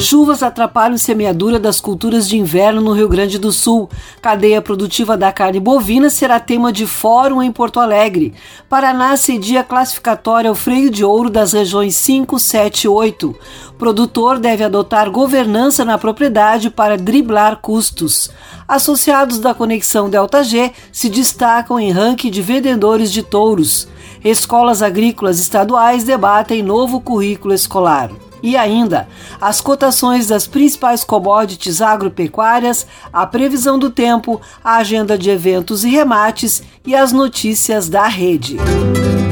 Chuvas atrapalham semeadura das culturas de inverno no Rio Grande do Sul. Cadeia produtiva da carne bovina será tema de fórum em Porto Alegre. Paraná cedia classificatória ao freio de ouro das regiões 5, 7 e 8. Produtor deve adotar governança na propriedade para driblar custos. Associados da Conexão Delta G se destacam em ranking de vendedores de touros. Escolas agrícolas estaduais debatem novo currículo escolar. E ainda, as cotações das principais commodities agropecuárias, a previsão do tempo, a agenda de eventos e remates e as notícias da rede. O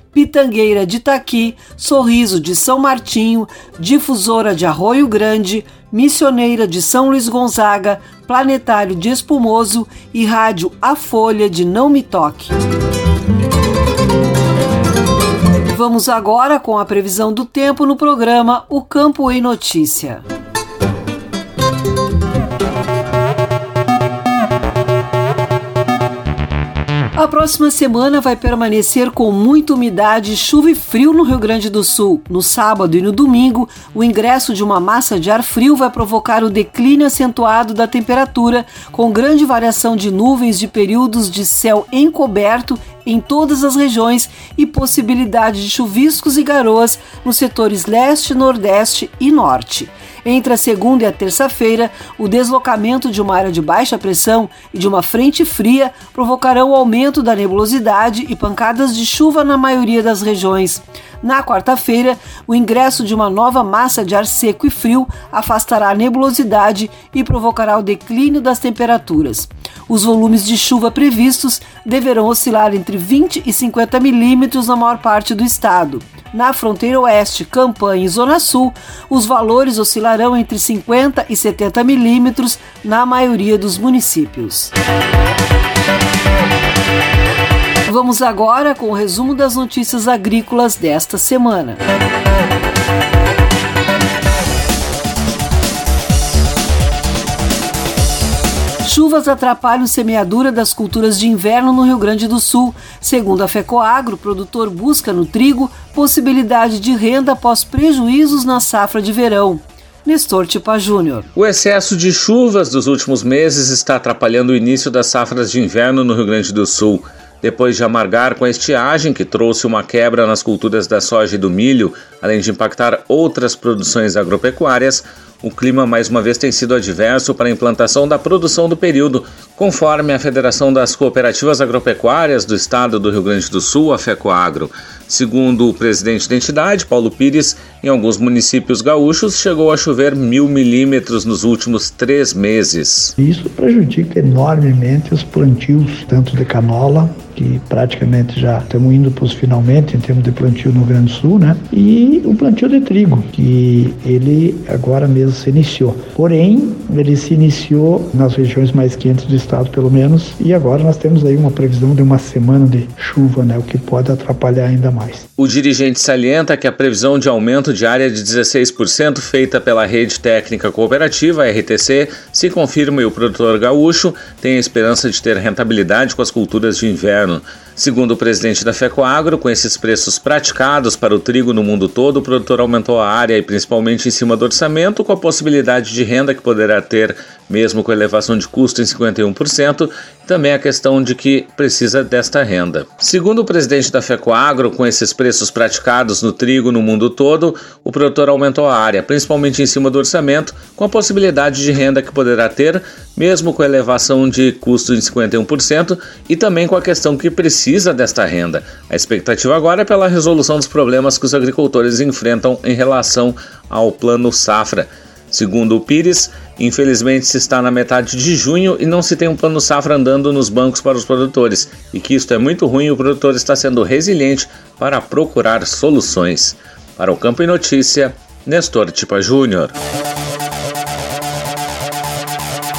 Pitangueira de Itaqui, Sorriso de São Martinho, Difusora de Arroio Grande, Missioneira de São Luís Gonzaga, Planetário de Espumoso e Rádio A Folha de Não Me Toque. Vamos agora com a previsão do tempo no programa O Campo em Notícia. A próxima semana vai permanecer com muita umidade, chuva e frio no Rio Grande do Sul. No sábado e no domingo, o ingresso de uma massa de ar frio vai provocar o declínio acentuado da temperatura, com grande variação de nuvens de períodos de céu encoberto em todas as regiões e possibilidade de chuviscos e garoas nos setores leste, nordeste e norte. Entre a segunda e a terça-feira, o deslocamento de uma área de baixa pressão e de uma frente fria provocarão o aumento da nebulosidade e pancadas de chuva na maioria das regiões. Na quarta-feira, o ingresso de uma nova massa de ar seco e frio afastará a nebulosidade e provocará o declínio das temperaturas. Os volumes de chuva previstos deverão oscilar entre 20 e 50 milímetros na maior parte do estado. Na fronteira oeste, Campanha e Zona Sul, os valores oscilarão entre 50 e 70 milímetros na maioria dos municípios. Vamos agora com o resumo das notícias agrícolas desta semana. Chuvas atrapalham semeadura das culturas de inverno no Rio Grande do Sul. Segundo a FECOAGRO, o produtor busca no trigo possibilidade de renda após prejuízos na safra de verão. Nestor Tipa Júnior. O excesso de chuvas dos últimos meses está atrapalhando o início das safras de inverno no Rio Grande do Sul. Depois de amargar com a estiagem, que trouxe uma quebra nas culturas da soja e do milho, além de impactar outras produções agropecuárias, o clima mais uma vez tem sido adverso para a implantação da produção do período, conforme a Federação das Cooperativas Agropecuárias do Estado do Rio Grande do Sul, a FECOAGRO. Segundo o presidente da entidade, Paulo Pires, em alguns municípios gaúchos chegou a chover mil milímetros nos últimos três meses. Isso prejudica enormemente os plantios, tanto de canola, que praticamente já estamos indo para os finalmente em termos de plantio no Rio Grande do Sul, né? E o plantio de trigo, que ele agora mesmo se iniciou. Porém, ele se iniciou nas regiões mais quentes do estado, pelo menos, e agora nós temos aí uma previsão de uma semana de chuva, né? O que pode atrapalhar ainda mais mais. O dirigente salienta que a previsão de aumento de área de 16% feita pela Rede Técnica Cooperativa, RTC, se confirma e o produtor gaúcho tem a esperança de ter rentabilidade com as culturas de inverno. Segundo o presidente da FECOAGRO, com esses preços praticados para o trigo no mundo todo, o produtor aumentou a área e principalmente em cima do orçamento, com a possibilidade de renda que poderá ter, mesmo com elevação de custo em 51%, e também a questão de que precisa desta renda. Segundo o presidente da FECOAGRO, com esses preços praticados no trigo no mundo todo, o produtor aumentou a área, principalmente em cima do orçamento, com a possibilidade de renda que poderá ter, mesmo com elevação de custo em 51%, e também com a questão que precisa desta renda. A expectativa agora é pela resolução dos problemas que os agricultores enfrentam em relação ao Plano Safra. Segundo o Pires, infelizmente se está na metade de junho e não se tem um plano safra andando nos bancos para os produtores, e que isto é muito ruim o produtor está sendo resiliente para procurar soluções. Para o Campo e Notícia, Nestor Tipa Júnior.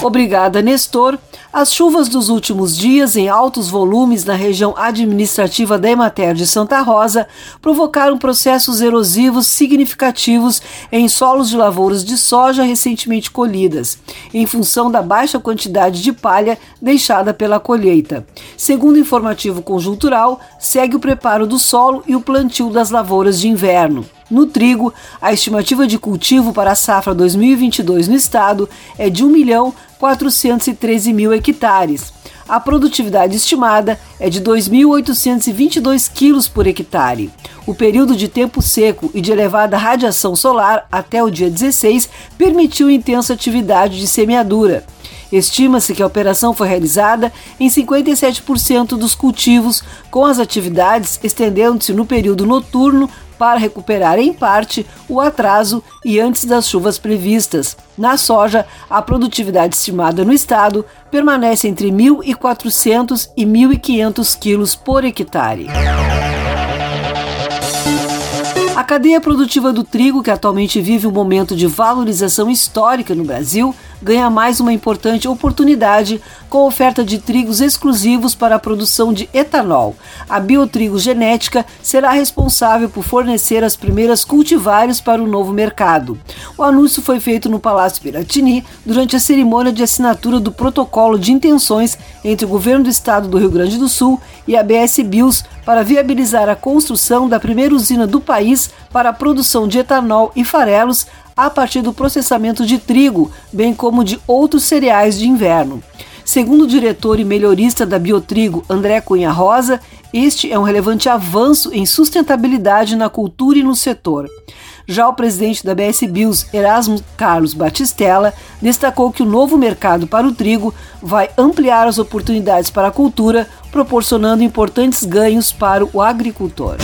Obrigada, Nestor. As chuvas dos últimos dias, em altos volumes na região administrativa da Emater de Santa Rosa, provocaram processos erosivos significativos em solos de lavouras de soja recentemente colhidas, em função da baixa quantidade de palha deixada pela colheita. Segundo o informativo conjuntural, segue o preparo do solo e o plantio das lavouras de inverno. No trigo, a estimativa de cultivo para a safra 2022 no estado é de 1 milhão 413 mil hectares. A produtividade estimada é de 2.822 quilos por hectare. O período de tempo seco e de elevada radiação solar até o dia 16 permitiu intensa atividade de semeadura. Estima-se que a operação foi realizada em 57% dos cultivos, com as atividades estendendo-se no período noturno para recuperar em parte o atraso e antes das chuvas previstas. Na soja, a produtividade estimada no estado permanece entre 1.400 e 1.500 quilos por hectare. A cadeia produtiva do trigo, que atualmente vive um momento de valorização histórica no Brasil, ganha mais uma importante oportunidade com a oferta de trigos exclusivos para a produção de etanol. A Biotrigo Genética será responsável por fornecer as primeiras cultivares para o novo mercado. O anúncio foi feito no Palácio Piratini durante a cerimônia de assinatura do protocolo de intenções entre o governo do estado do Rio Grande do Sul e a BS Bios para viabilizar a construção da primeira usina do país para a produção de etanol e farelos a partir do processamento de trigo, bem como de outros cereais de inverno. Segundo o diretor e melhorista da Biotrigo, André Cunha Rosa, este é um relevante avanço em sustentabilidade na cultura e no setor. Já o presidente da BS Bios, Erasmo Carlos Batistella, destacou que o novo mercado para o trigo vai ampliar as oportunidades para a cultura, proporcionando importantes ganhos para o agricultor.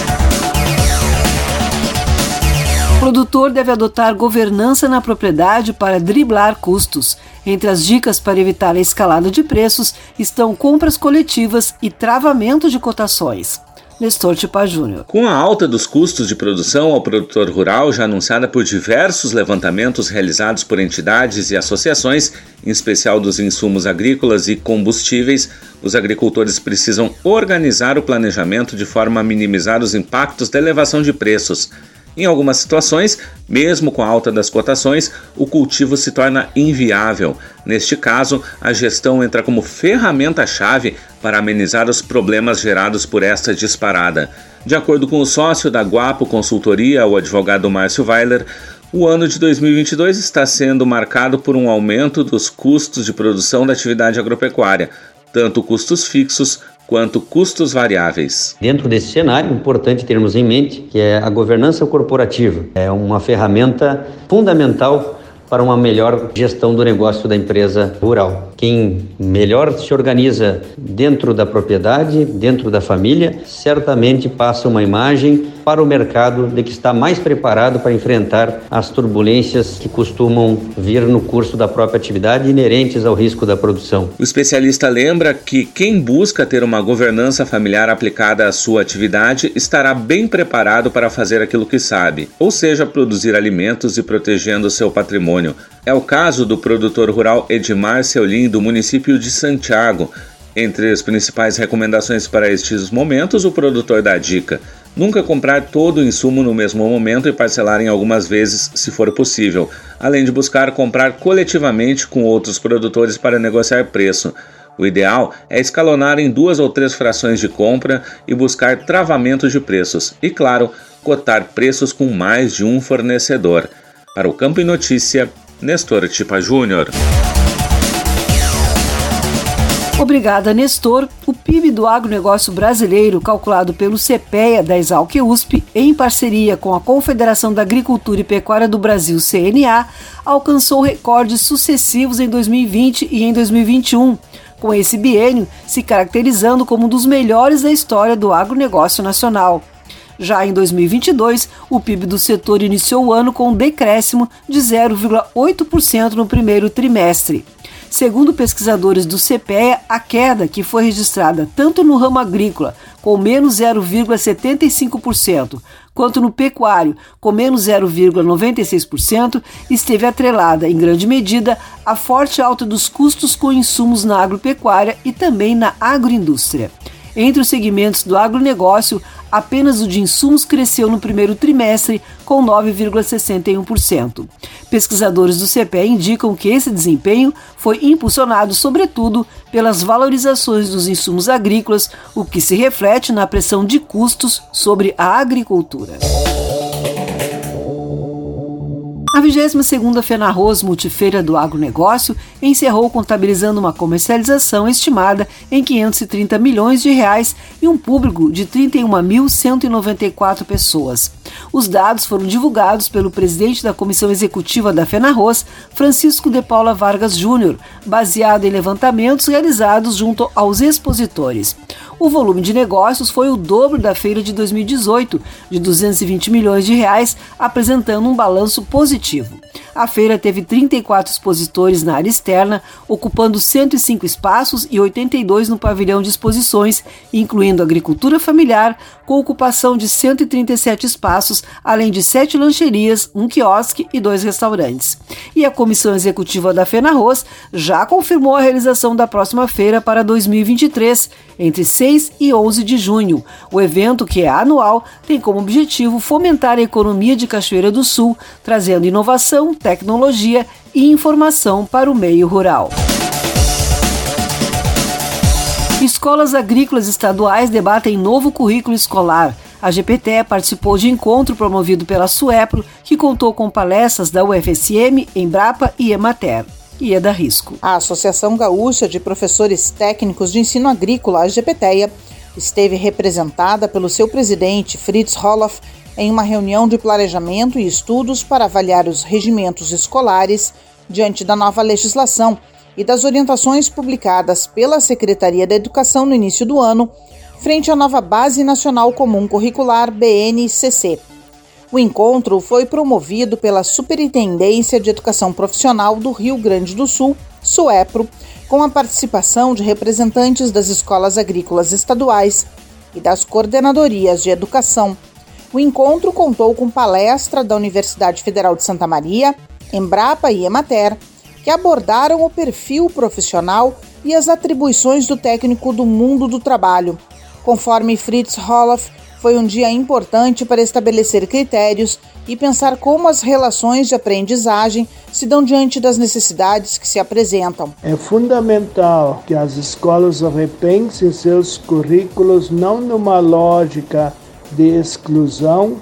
Produtor deve adotar governança na propriedade para driblar custos. Entre as dicas para evitar a escalada de preços estão compras coletivas e travamento de cotações. Nestor Tipa Júnior. Com a alta dos custos de produção ao produtor rural, já anunciada por diversos levantamentos realizados por entidades e associações, em especial dos insumos agrícolas e combustíveis, os agricultores precisam organizar o planejamento de forma a minimizar os impactos da elevação de preços. Em algumas situações, mesmo com a alta das cotações, o cultivo se torna inviável. Neste caso, a gestão entra como ferramenta-chave para amenizar os problemas gerados por esta disparada. De acordo com o sócio da Guapo Consultoria, o advogado Márcio Weiler, O ano de 2022 está sendo marcado por um aumento dos custos de produção da atividade agropecuária, tanto custos fixos quanto custos variáveis. Dentro desse cenário, é importante termos em mente que é a governança corporativa é uma ferramenta fundamental para uma melhor gestão do negócio da empresa rural. Quem melhor se organiza dentro da propriedade, dentro da família, certamente passa uma imagem para o mercado de que está mais preparado para enfrentar as turbulências que costumam vir no curso da própria atividade inerentes ao risco da produção. O especialista lembra que quem busca ter uma governança familiar aplicada à sua atividade estará bem preparado para fazer aquilo que sabe, ou seja, produzir alimentos e protegendo seu patrimônio. É o caso do produtor rural Edmar Seulin do município de Santiago. Entre as principais recomendações para estes momentos, o produtor dá dica: nunca comprar todo o insumo no mesmo momento e parcelar em algumas vezes, se for possível, além de buscar comprar coletivamente com outros produtores para negociar preço. O ideal é escalonar em duas ou três frações de compra e buscar travamentos de preços e, claro, cotar preços com mais de um fornecedor. Para o Campo e Notícia, Nestor Tipa Júnior. Obrigada, Nestor. O PIB do agronegócio brasileiro, calculado pelo CPEA da Exalc USP, em parceria com a Confederação da Agricultura e Pecuária do Brasil, CNA, alcançou recordes sucessivos em 2020 e em 2021, com esse biênio se caracterizando como um dos melhores da história do agronegócio nacional. Já em 2022, o PIB do setor iniciou o ano com um decréscimo de 0,8% no primeiro trimestre. Segundo pesquisadores do CPEA, a queda, que foi registrada tanto no ramo agrícola, com menos 0,75%, quanto no pecuário, com menos 0,96%, esteve atrelada, em grande medida, à forte alta dos custos com insumos na agropecuária e também na agroindústria. Entre os segmentos do agronegócio, apenas o de insumos cresceu no primeiro trimestre, com 9,61%. Pesquisadores do CPE indicam que esse desempenho foi impulsionado, sobretudo, pelas valorizações dos insumos agrícolas, o que se reflete na pressão de custos sobre a agricultura. A 22ª Fenarroz Multifeira do Agronegócio encerrou contabilizando uma comercialização estimada em 530 milhões de reais e um público de 31.194 pessoas. Os dados foram divulgados pelo presidente da Comissão Executiva da Fenarroz, Francisco de Paula Vargas Júnior, baseado em levantamentos realizados junto aos expositores. O volume de negócios foi o dobro da feira de 2018, de 220 milhões de reais, apresentando um balanço positivo. A feira teve 34 expositores na área externa, ocupando 105 espaços e 82 no pavilhão de exposições, incluindo agricultura familiar, com ocupação de 137 espaços, além de sete lancherias, um quiosque e dois restaurantes. E a comissão executiva da FENARROZ já confirmou a realização da próxima feira para 2023, entre 6 e 11 de junho. O evento, que é anual, tem como objetivo fomentar a economia de Cachoeira do Sul, trazendo inovação, tecnologia e informação para o meio rural. Escolas agrícolas estaduais debatem novo currículo escolar. A GPT participou de encontro promovido pela Suepro, que contou com palestras da UFSM, Embrapa e Emater. E é Risco. A Associação Gaúcha de Professores Técnicos de Ensino Agrícola, a GPTEA, esteve representada pelo seu presidente, Fritz Roloff, em uma reunião de planejamento e estudos para avaliar os regimentos escolares diante da nova legislação e das orientações publicadas pela Secretaria da Educação no início do ano, frente à nova Base Nacional Comum Curricular BNCC. O encontro foi promovido pela Superintendência de Educação Profissional do Rio Grande do Sul, SUEPRO, com a participação de representantes das escolas agrícolas estaduais e das coordenadorias de educação. O encontro contou com palestra da Universidade Federal de Santa Maria, Embrapa e Emater, que abordaram o perfil profissional e as atribuições do técnico do mundo do trabalho. Conforme Fritz Roloff, foi um dia importante para estabelecer critérios e pensar como as relações de aprendizagem se dão diante das necessidades que se apresentam. É fundamental que as escolas repensem seus currículos não numa lógica de exclusão,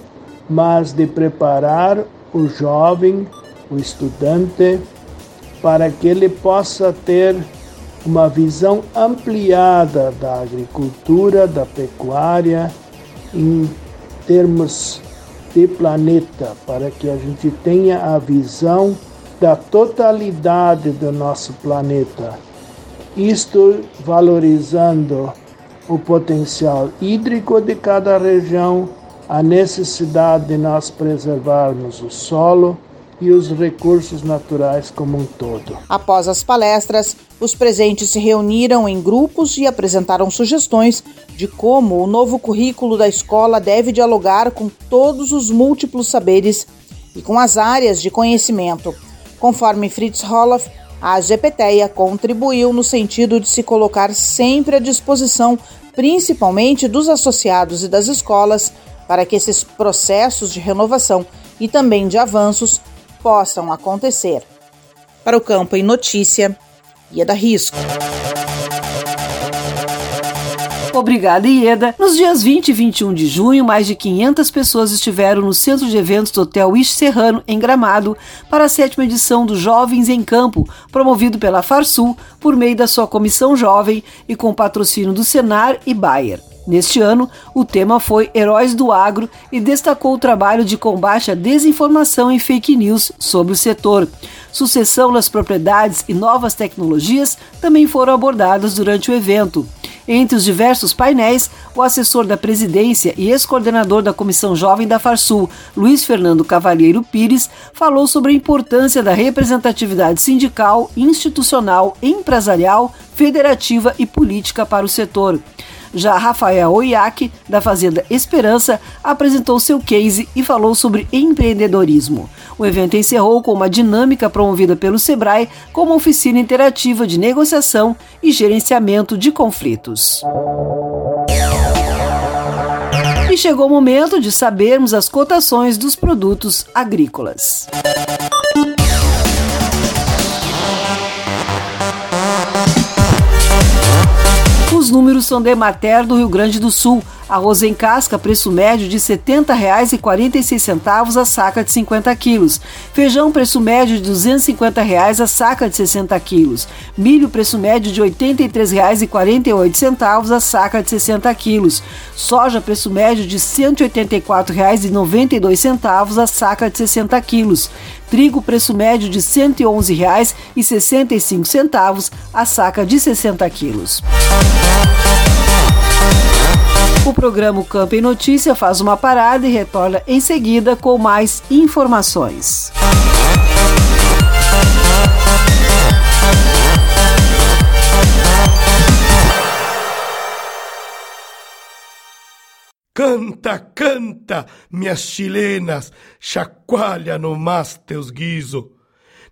mas de preparar o jovem, o estudante, para que ele possa ter uma visão ampliada da agricultura, da pecuária, em termos de planeta, para que a gente tenha a visão da totalidade do nosso planeta. Isto valorizando o potencial hídrico de cada região, a necessidade de nós preservarmos o solo e os recursos naturais como um todo. Após as palestras, os presentes se reuniram em grupos e apresentaram sugestões de como o novo currículo da escola deve dialogar com todos os múltiplos saberes e com as áreas de conhecimento. Conforme Fritz Roloff, a GPTEA contribuiu no sentido de se colocar sempre à disposição, principalmente dos associados e das escolas, para que esses processos de renovação e também de avanços possam acontecer. Para o Campo em Notícia, Ieda Risco. Obrigada, Ieda. Nos dias 20 e 21 de junho, mais de 500 pessoas estiveram no centro de eventos do Hotel Ish Serrano, em Gramado, para a sétima edição do Jovens em Campo, promovido pela Farsul por meio da sua comissão jovem e com patrocínio do Senar e Bayer. Neste ano, o tema foi Heróis do Agro e destacou o trabalho de combate à desinformação e fake news sobre o setor. Sucessão nas propriedades e novas tecnologias também foram abordadas durante o evento. Entre os diversos painéis, o assessor da presidência e ex-coordenador da Comissão Jovem da Farsul, Luiz Fernando Cavalheiro Pires, falou sobre a importância da representatividade sindical, institucional, empresarial, federativa e política para o setor. Já Rafael Oiaque, da Fazenda Esperança, apresentou seu case e falou sobre empreendedorismo. O evento encerrou com uma dinâmica promovida pelo Sebrae como oficina interativa de negociação e gerenciamento de conflitos. E chegou o momento de sabermos as cotações dos produtos agrícolas. Os números são da Emater do Rio Grande do Sul. Arroz em casca, preço médio de R$ 70,46 a saca de 50 quilos. Feijão, preço médio de 250 reais a saca de 60 quilos. Milho, preço médio de R$ 83,48 a saca de 60 quilos. Soja, preço médio de R$ 184,92 a saca de 60 quilos. Trigo, preço médio de R$ 111,65 a saca de 60 quilos. O programa Campo em Notícia faz uma parada e retorna em seguida com mais informações. Canta, canta, minhas chilenas, chacoalha no mas teus guiso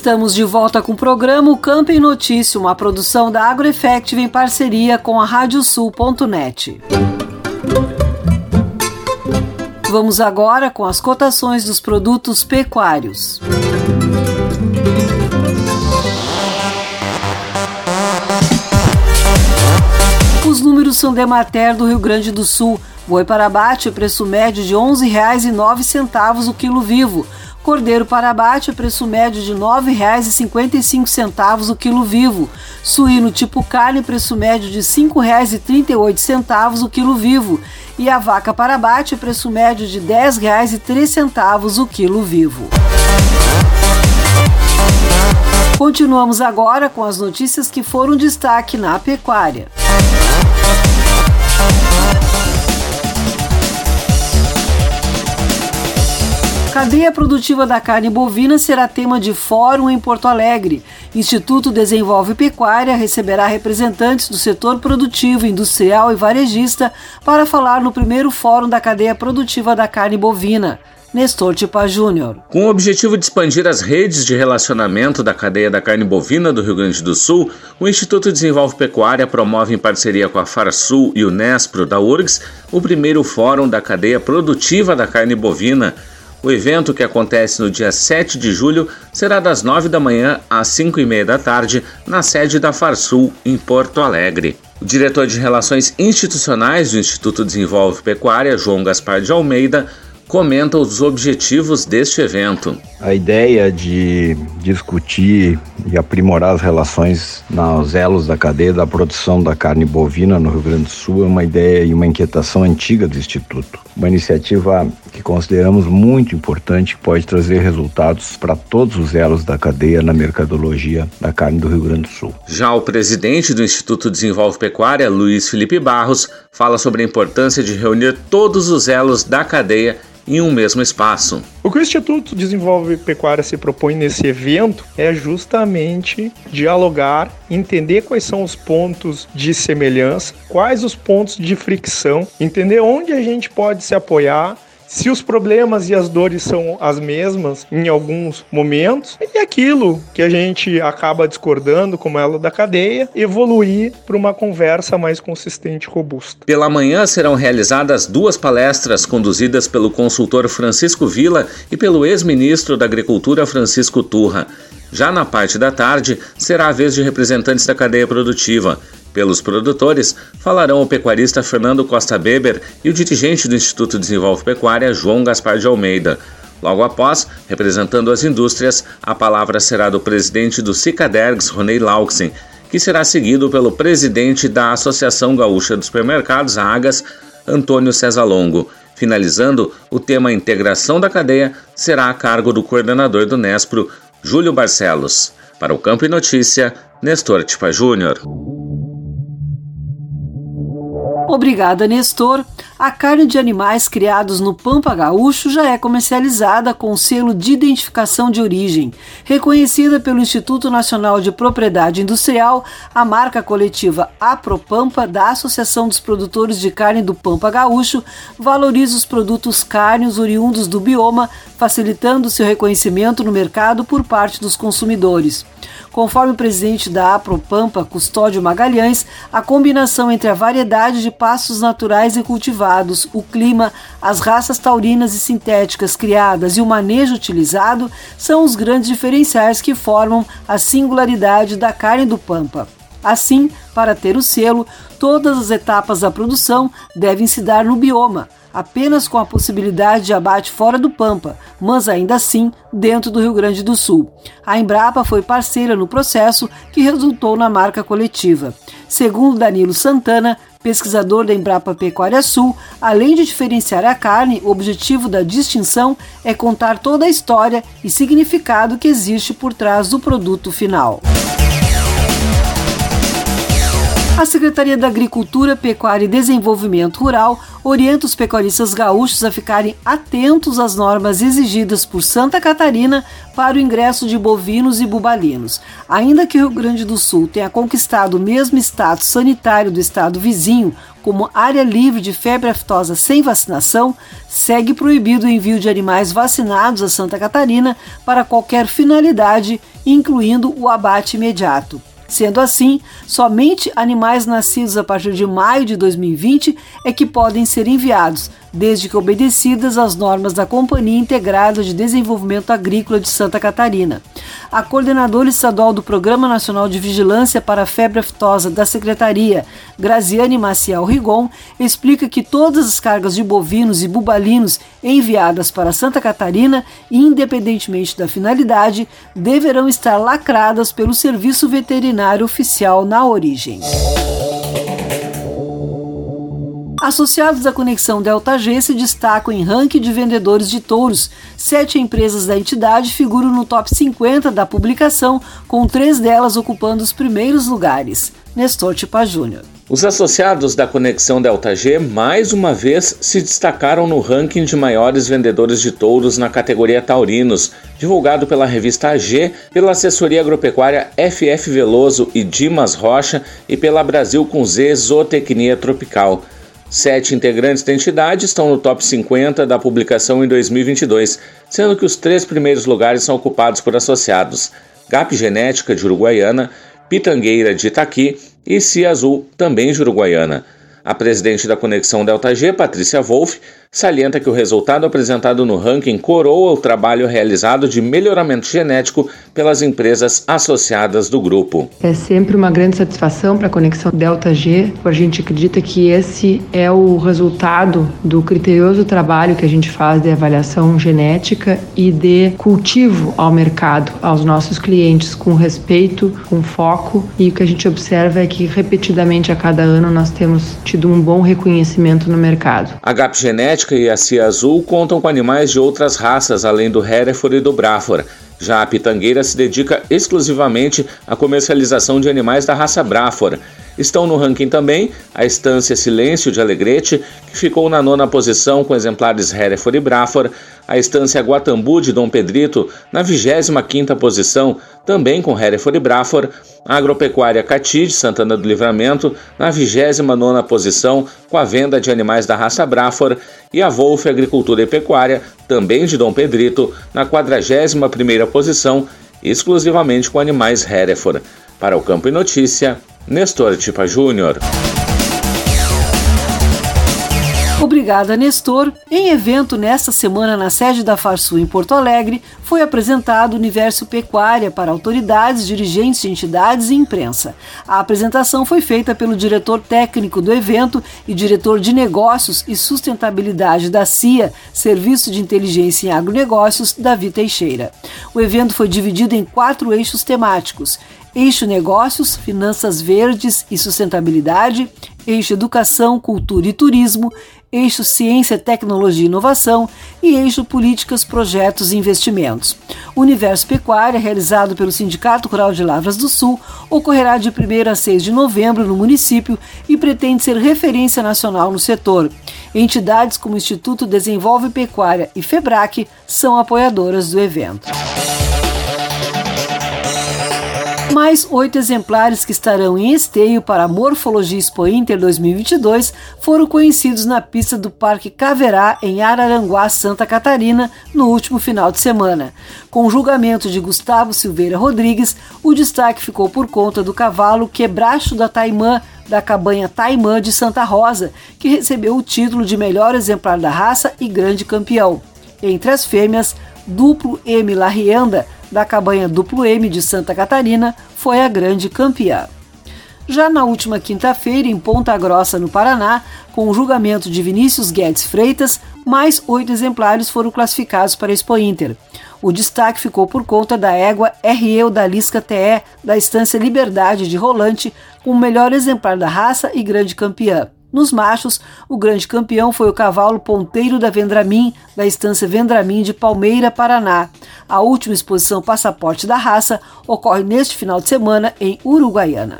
Estamos de volta com o programa Campo em Notícia, uma produção da AgroEffective em parceria com a Radiosul.net. Vamos agora com as cotações dos produtos pecuários. Os números são de Mater do Rio Grande do Sul. Boi para abate, preço médio de R$ 11,09 o quilo vivo. Cordeiro para abate, preço médio de R$ 9,55 o quilo vivo. Suíno tipo carne, preço médio de R$ 5,38 o quilo vivo. e a vaca para abate, preço médio de R$ 10,03 o quilo vivo. Continuamos agora com as notícias que foram destaque na pecuária. Cadeia produtiva da carne bovina será tema de fórum em Porto Alegre. Instituto Desenvolve Pecuária receberá representantes do setor produtivo, industrial e varejista para falar no primeiro fórum da cadeia produtiva da carne bovina. Nestor Tipa Júnior. Com o objetivo de expandir as redes de relacionamento da cadeia da carne bovina do Rio Grande do Sul, o Instituto Desenvolve Pecuária promove em parceria com a Farsul e o Nespro da URGS o primeiro fórum da cadeia produtiva da carne bovina. O evento, que acontece no dia 7 de julho, será das 9 da manhã às 5 e meia da tarde, na sede da Farsul, em Porto Alegre. O diretor de Relações Institucionais do Instituto Desenvolve Pecuária, João Gaspar de Almeida, comenta os objetivos deste evento. A ideia de discutir e aprimorar as relações nos elos da cadeia da produção da carne bovina no Rio Grande do Sul é uma ideia e uma inquietação antiga do Instituto. Uma iniciativa que consideramos muito importante, que pode trazer resultados para todos os elos da cadeia na mercadologia da carne do Rio Grande do Sul. Já o presidente do Instituto Desenvolve Pecuária, Luiz Felipe Barros, fala sobre a importância de reunir todos os elos da cadeia em um mesmo espaço. O que o Instituto Desenvolve Pecuária se propõe nesse evento é justamente dialogar, entender quais são os pontos de semelhança, quais os pontos de fricção, entender onde a gente pode se apoiar se os problemas e as dores são as mesmas em alguns momentos, e aquilo que a gente acaba discordando, como ela da cadeia, evoluir para uma conversa mais consistente e robusta. Pela manhã serão realizadas duas palestras conduzidas pelo consultor Francisco Vila e pelo ex-ministro da Agricultura Francisco Turra. Já na parte da tarde, será a vez de representantes da cadeia produtiva. Pelos produtores, falarão o pecuarista Fernando Costa Beber e o dirigente do Instituto Desenvolve Pecuária, João Gaspar de Almeida. Logo após, representando as indústrias, a palavra será do presidente do Cicadergs, Ronei Lauxen, que será seguido pelo presidente da Associação Gaúcha dos Supermercados, Agas, Antônio César Longo. Finalizando, o tema integração da cadeia será a cargo do coordenador do Nespro, Júlio Barcelos. Para o Campo e Notícia, Nestor Tipa Júnior. Obrigada, Nestor. A carne de animais criados no Pampa Gaúcho já é comercializada com selo de identificação de origem. Reconhecida pelo Instituto Nacional de Propriedade Industrial, a marca coletiva Apropampa, da Associação dos Produtores de Carne do Pampa Gaúcho, valoriza os produtos cárneos oriundos do bioma, facilitando seu reconhecimento no mercado por parte dos consumidores. Conforme o presidente da Apropampa, Custódio Magalhães, a combinação entre a variedade de pastos naturais e cultivados, o clima, as raças taurinas e sintéticas criadas e o manejo utilizado são os grandes diferenciais que formam a singularidade da carne do Pampa. Assim, para ter o selo, todas as etapas da produção devem se dar no bioma, apenas com a possibilidade de abate fora do Pampa, mas ainda assim dentro do Rio Grande do Sul. A Embrapa foi parceira no processo que resultou na marca coletiva. Segundo Danilo Santana, pesquisador da Embrapa Pecuária Sul, além de diferenciar a carne, o objetivo da distinção é contar toda a história e significado que existe por trás do produto final. A Secretaria da Agricultura, Pecuária e Desenvolvimento Rural orienta os pecuaristas gaúchos a ficarem atentos às normas exigidas por Santa Catarina para o ingresso de bovinos e bubalinos. Ainda que o Rio Grande do Sul tenha conquistado o mesmo status sanitário do estado vizinho, como área livre de febre aftosa sem vacinação, segue proibido o envio de animais vacinados a Santa Catarina para qualquer finalidade, incluindo o abate imediato. Sendo assim, somente animais nascidos a partir de maio de 2020 é que podem ser enviados, desde que obedecidas às normas da Companhia Integrada de Desenvolvimento Agrícola de Santa Catarina. A coordenadora estadual do Programa Nacional de Vigilância para a Febre Aftosa da Secretaria, Graziane Maciel Rigon, explica que todas as cargas de bovinos e bubalinos enviadas para Santa Catarina, independentemente da finalidade, deverão estar lacradas pelo Serviço Veterinário Oficial na origem. Associados à Conexão Delta G se destacam em ranking de vendedores de touros. Sete empresas da entidade figuram no top 50 da publicação, com três delas ocupando os primeiros lugares. Nestor Tipa Júnior. Os associados da Conexão Delta G mais uma vez se destacaram no ranking de maiores vendedores de touros na categoria Taurinos, divulgado pela revista AG, pela assessoria agropecuária FF Veloso e Dimas Rocha e pela Brasil com Z Zootecnia Tropical. Sete integrantes da entidade estão no top 50 da publicação em 2022, sendo que os três primeiros lugares são ocupados por associados: GAP Genética de Uruguaiana, Pitangueira de Itaqui e Cia Azul, também de Uruguaiana. A presidente da Conexão Delta G, Patrícia Wolff, salienta que o resultado apresentado no ranking coroa o trabalho realizado de melhoramento genético pelas empresas associadas do grupo. É sempre uma grande satisfação para a Conexão Delta G, a gente acredita que esse é o resultado do criterioso trabalho que a gente faz de avaliação genética e de cultivo ao mercado, aos nossos clientes, com respeito, com foco, e o que a gente observa é que repetidamente a cada ano nós temos tido um bom reconhecimento no mercado. A GAP Genética e a Cia Azul contam com animais de outras raças, além do Hereford e do Braford. Já a Pitangueira se dedica exclusivamente à comercialização de animais da raça Braford. Estão no ranking também. A Estância Silêncio de Alegrete, que ficou na nona posição com exemplares Hereford e Braford, a Estância Guatambu de Dom Pedrito na 25ª posição, também com Hereford e Braford, a Agropecuária Cati de Santana do Livramento na 29ª posição com a venda de animais da raça Braford. E a Wolf Agricultura e Pecuária, também de Dom Pedrito, na 41ª posição, exclusivamente com animais Hereford. Para o Campo e Notícia, Nestor Tipa Júnior. Obrigada, Nestor. Em evento nesta semana na sede da Farsul em Porto Alegre, foi apresentado o Universo Pecuária para autoridades, dirigentes de entidades e imprensa. A apresentação foi feita pelo diretor técnico do evento e diretor de negócios e sustentabilidade da CIA, Serviço de Inteligência em Agronegócios, Davi Teixeira. O evento foi dividido em quatro eixos temáticos: eixo negócios, finanças verdes e sustentabilidade, eixo educação, cultura e turismo, eixo ciência, tecnologia e inovação e eixo políticas, projetos e investimentos. O Universo Pecuária, realizado pelo Sindicato Rural de Lavras do Sul, ocorrerá de 1 a 6 de novembro no município e pretende ser referência nacional no setor. Entidades como o Instituto Desenvolve Pecuária e FEBRAC são apoiadoras do evento. Mais oito exemplares que estarão em esteio para a Morfologia Expo Inter 2022 foram conhecidos na pista do Parque Caverá, em Araranguá, Santa Catarina, no último final de semana. Com julgamento de Gustavo Silveira Rodrigues, o destaque ficou por conta do cavalo Quebracho da Taimã, da cabanha Taimã de Santa Rosa, que recebeu o título de melhor exemplar da raça e grande campeão. Entre as fêmeas, Duplo M Larrienda, da cabanha Duplo M de Santa Catarina, foi a grande campeã. Já na última quinta-feira, em Ponta Grossa, no Paraná, com o julgamento de Vinícius Guedes Freitas, mais oito exemplares foram classificados para a Expo Inter. O destaque ficou por conta da égua RE Odalisca TE da Estância Liberdade de Rolante, com o melhor exemplar da raça e grande campeã. Nos machos, o grande campeão foi o cavalo ponteiro da Vendramin, da estância Vendramin de Palmeira, Paraná. A última exposição Passaporte da Raça ocorre neste final de semana em Uruguaiana.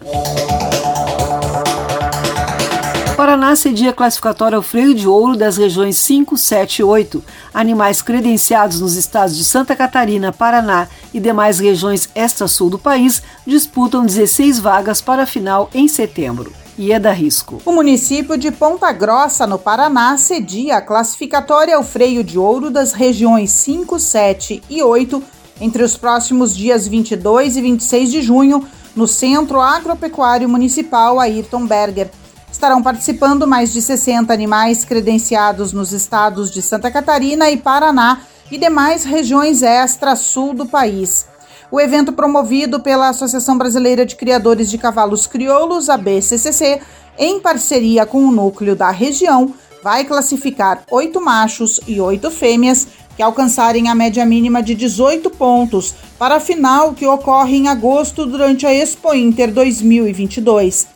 Paraná cedia classificatória ao freio de ouro das regiões 5, 7 e 8. Animais credenciados nos estados de Santa Catarina, Paraná e demais regiões extra-sul do país disputam 16 vagas para a final em setembro. Ieda Risco. O município de Ponta Grossa, no Paraná, cedia a classificatória ao freio de ouro das regiões 5, 7 e 8 entre os próximos dias 22 e 26 de junho no Centro Agropecuário Municipal Ayrton Berger. Estarão participando mais de 60 animais credenciados nos estados de Santa Catarina e Paraná e demais regiões extra-sul do país. O evento promovido pela Associação Brasileira de Criadores de Cavalos Crioulos, a BCCC, em parceria com o núcleo da região, vai classificar oito machos e oito fêmeas que alcançarem a média mínima de 18 pontos para a final que ocorre em agosto durante a Expo Inter 2022.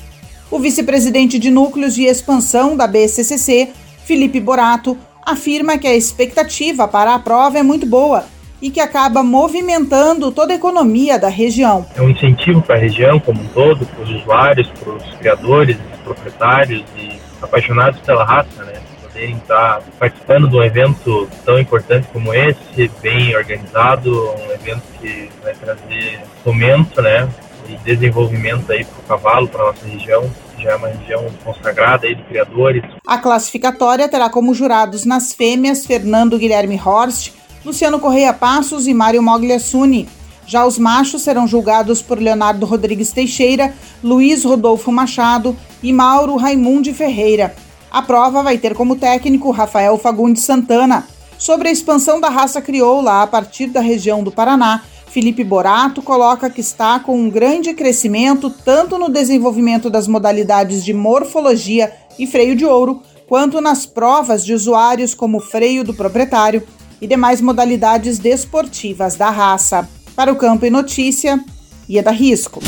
O vice-presidente de núcleos de expansão da BCCC, Felipe Borato, afirma que a expectativa para a prova é muito boa e que acaba movimentando toda a economia da região. É um incentivo para a região como um todo, para os usuários, para os criadores, proprietários e apaixonados pela raça, né? Poderem estar participando de um evento tão importante como esse, bem organizado, um evento que vai trazer fomento, né? E desenvolvimento aí para o cavalo, para a nossa região, já é uma região consagrada aí de criadores. A classificatória terá como jurados nas fêmeas Fernando Guilherme Horst, Luciano Correia Passos e Mário Mogliassuni. Já os machos serão julgados por Leonardo Rodrigues Teixeira, Luiz Rodolfo Machado e Mauro Raimundi Ferreira. A prova vai ter como técnico Rafael Fagundes Santana. Sobre a expansão da raça crioula a partir da região do Paraná, Felipe Borato coloca que está com um grande crescimento tanto no desenvolvimento das modalidades de morfologia e freio de ouro, quanto nas provas de usuários como freio do proprietário e demais modalidades desportivas da raça. Para o Campo e Notícia, Ieda Risco.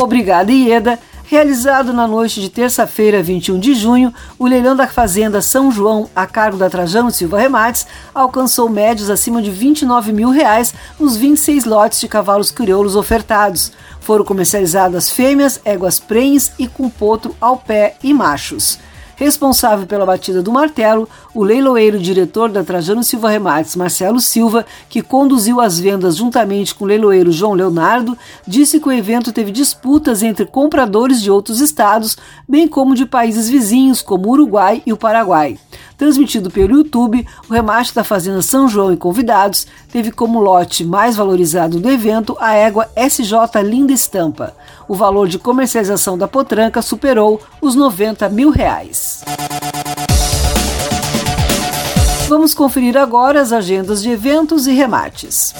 Obrigada, Ieda. Realizado na noite de terça-feira, 21 de junho, o leilão da Fazenda São João, a cargo da Trajano Silva Remates, alcançou médios acima de 29 mil reais nos 26 lotes de cavalos crioulos ofertados. Foram comercializadas fêmeas, éguas prenhes e com potro ao pé e machos. Responsável pela batida do martelo, o leiloeiro diretor da Trajano Silva Remates, Marcelo Silva, que conduziu as vendas juntamente com o leiloeiro João Leonardo, disse que o evento teve disputas entre compradores de outros estados, bem como de países vizinhos, como o Uruguai e o Paraguai. Transmitido pelo YouTube, o remate da Fazenda São João e convidados teve como lote mais valorizado do evento a égua SJ Linda Estampa. O valor de comercialização da potranca superou os 90 mil reais. Vamos conferir agora as agendas de eventos e remates.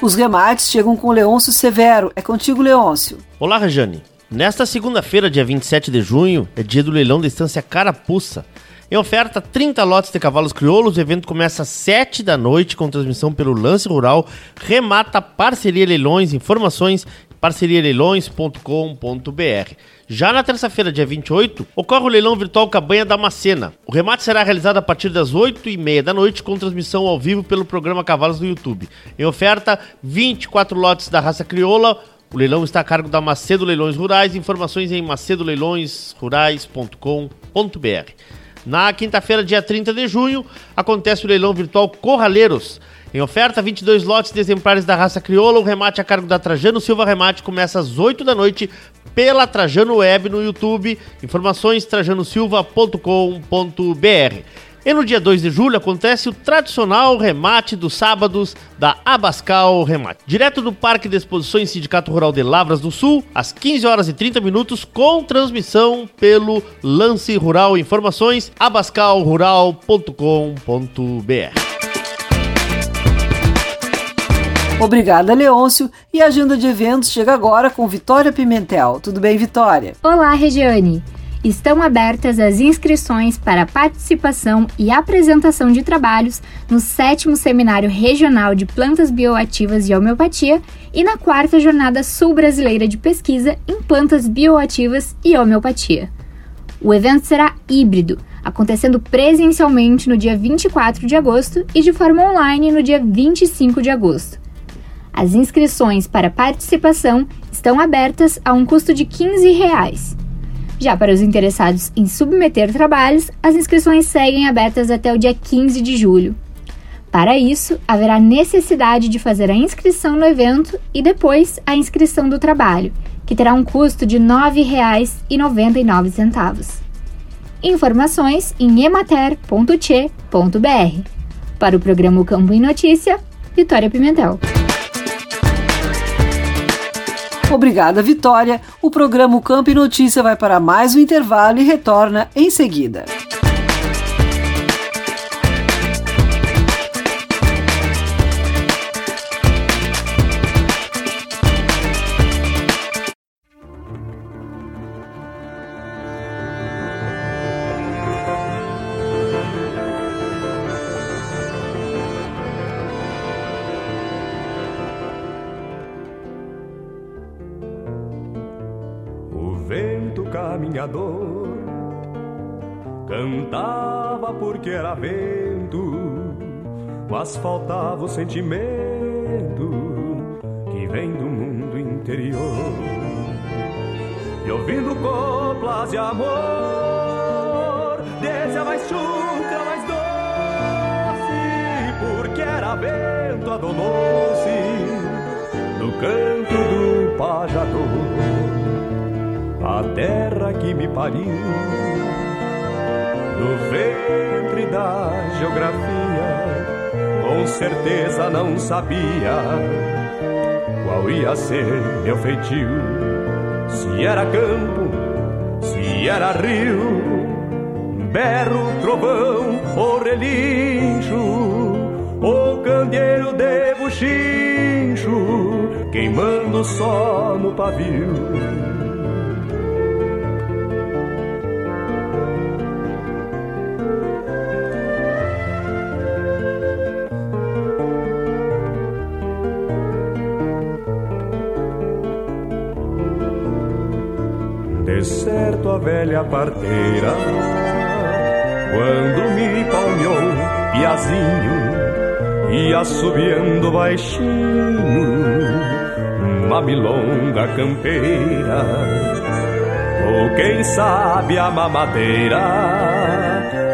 Os remates chegam com Leôncio Severo. É contigo, Leôncio. Olá, Rejane. Nesta segunda-feira, dia 27 de junho, é dia do leilão da estância Carapuça. Em oferta, 30 lotes de cavalos crioulos. O evento começa às 7 da noite com transmissão pelo Lance Rural. Remata Parceria Leilões. Informações parcerialeilões.com.br. Já na terça-feira, dia 28, ocorre o leilão virtual Cabanha da Macena. O remate será realizado a partir das 8 e meia da noite com transmissão ao vivo pelo programa Cavalos do YouTube. Em oferta, 24 lotes da raça crioula. O leilão está a cargo da Macedo Leilões Rurais. Informações em macedoleilõesrurais.com.br. Na quinta-feira, dia 30 de junho, acontece o leilão virtual Corraleiros. Em oferta, 22 lotes de exemplares da raça crioula. O remate a cargo da Trajano Silva Remate começa às 8 da noite pela Trajano Web no YouTube. Informações trajanosilva.com.br. E no dia 2 de julho acontece o tradicional remate dos sábados da Abascal Remate. Direto do Parque de Exposições Sindicato Rural de Lavras do Sul, às 15 horas e 30 minutos, com transmissão pelo Lance Rural Informações, abascalrural.com.br. Obrigada, Leôncio. E a agenda de eventos chega agora com Vitória Pimentel. Tudo bem, Vitória? Olá, Regiane. Estão abertas as inscrições para participação e apresentação de trabalhos no sétimo Seminário Regional de Plantas Bioativas e Homeopatia e na quarta Jornada Sul Brasileira de Pesquisa em Plantas Bioativas e Homeopatia. O evento será híbrido, acontecendo presencialmente no dia 24 de agosto e de forma online no dia 25 de agosto. As inscrições para participação estão abertas a um custo de 15 reais. Já para os interessados em submeter trabalhos, as inscrições seguem abertas até o dia 15 de julho. Para isso, haverá necessidade de fazer a inscrição no evento e depois a inscrição do trabalho, que terá um custo de R$ 9,99. Informações em emater.che.br. Para o programa Campo em Notícia, Vitória Pimentel. Obrigada, Vitória. O programa Campo e Notícia vai para mais um intervalo e retorna em seguida. Faltava o sentimento que vem do mundo interior. E ouvindo coplas de amor, desde a mais chucra, mais doce, porque era vento adonou-se no canto do pajador a terra que me pariu, no ventre da geografia, com certeza não sabia qual ia ser meu feitio, se era campo, se era rio, berro, trovão ou relincho, ou candeeiro de buchincho, queimando só no pavio certo a velha parteira Quando me palmeou piazinho E assobiando baixinho Uma milonga campeira Ou quem sabe a mamadeira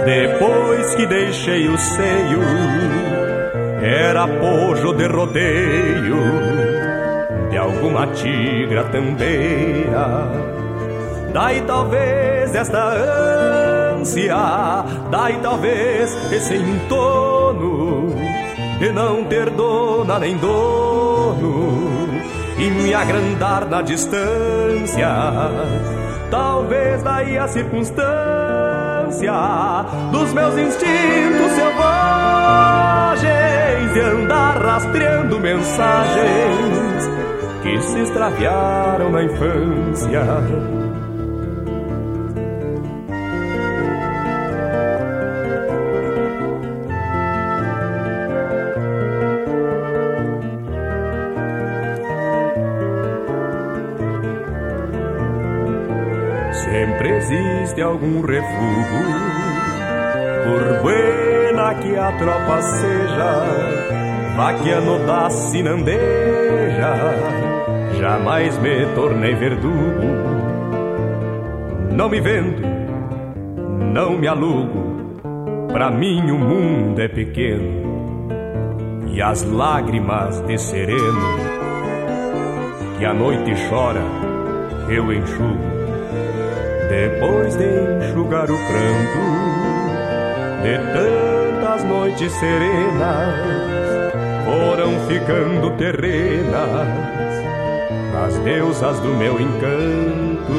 Depois que deixei o seio Era pojo de rodeio de alguma tigra tambeira Daí talvez esta ânsia, daí talvez esse entono de não ter dona nem dono e me agrandar na distância. Talvez daí a circunstância dos meus instintos selvagens de andar rastreando mensagens que se extraviaram na infância existe algum refúgio, por buena que a tropa seja, vaquiano da sinandeja, jamais me tornei verdugo. Não me vendo, não me alugo, pra mim o mundo é pequeno, e as lágrimas de sereno, que a noite chora, eu enxugo depois de enxugar o pranto de tantas noites serenas, foram ficando terrenas as deusas do meu encanto.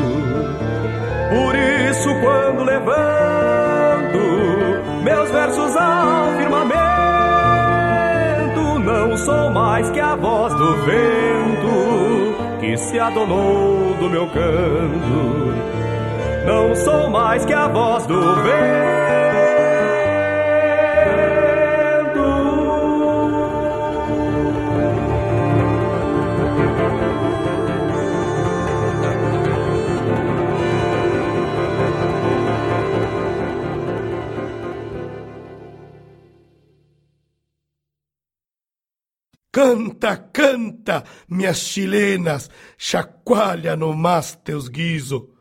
Por isso, quando levanto meus versos ao firmamento, não sou mais que a voz do vento que se adonou do meu canto não sou mais que a voz do vento. Canta, canta, minhas chilenas, chacoalha no mas teus guiso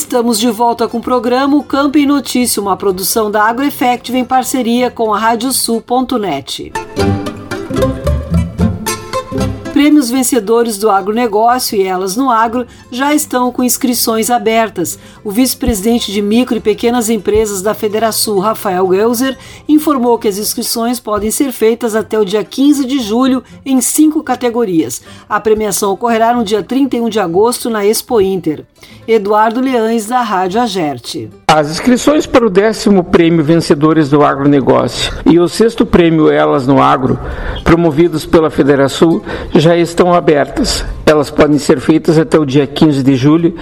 Estamos de volta com o programa o Campo em Notícia, uma produção da AgroEffective em parceria com a Radiosul.net. Prêmio prêmios vencedores do agronegócio e elas no agro já estão com inscrições abertas. O vice-presidente de micro e pequenas empresas da Federação, Rafael Gelser, informou que as inscrições podem ser feitas até o dia 15 de julho em cinco categorias. A premiação ocorrerá no dia 31 de agosto na Expo Inter. Eduardo Leães, da Rádio Agerte. As inscrições para o décimo prêmio Vencedores do Agronegócio e o sexto prêmio Elas no Agro, promovidos pela Federação, já estão abertas. Elas podem ser feitas até o dia 15 de julho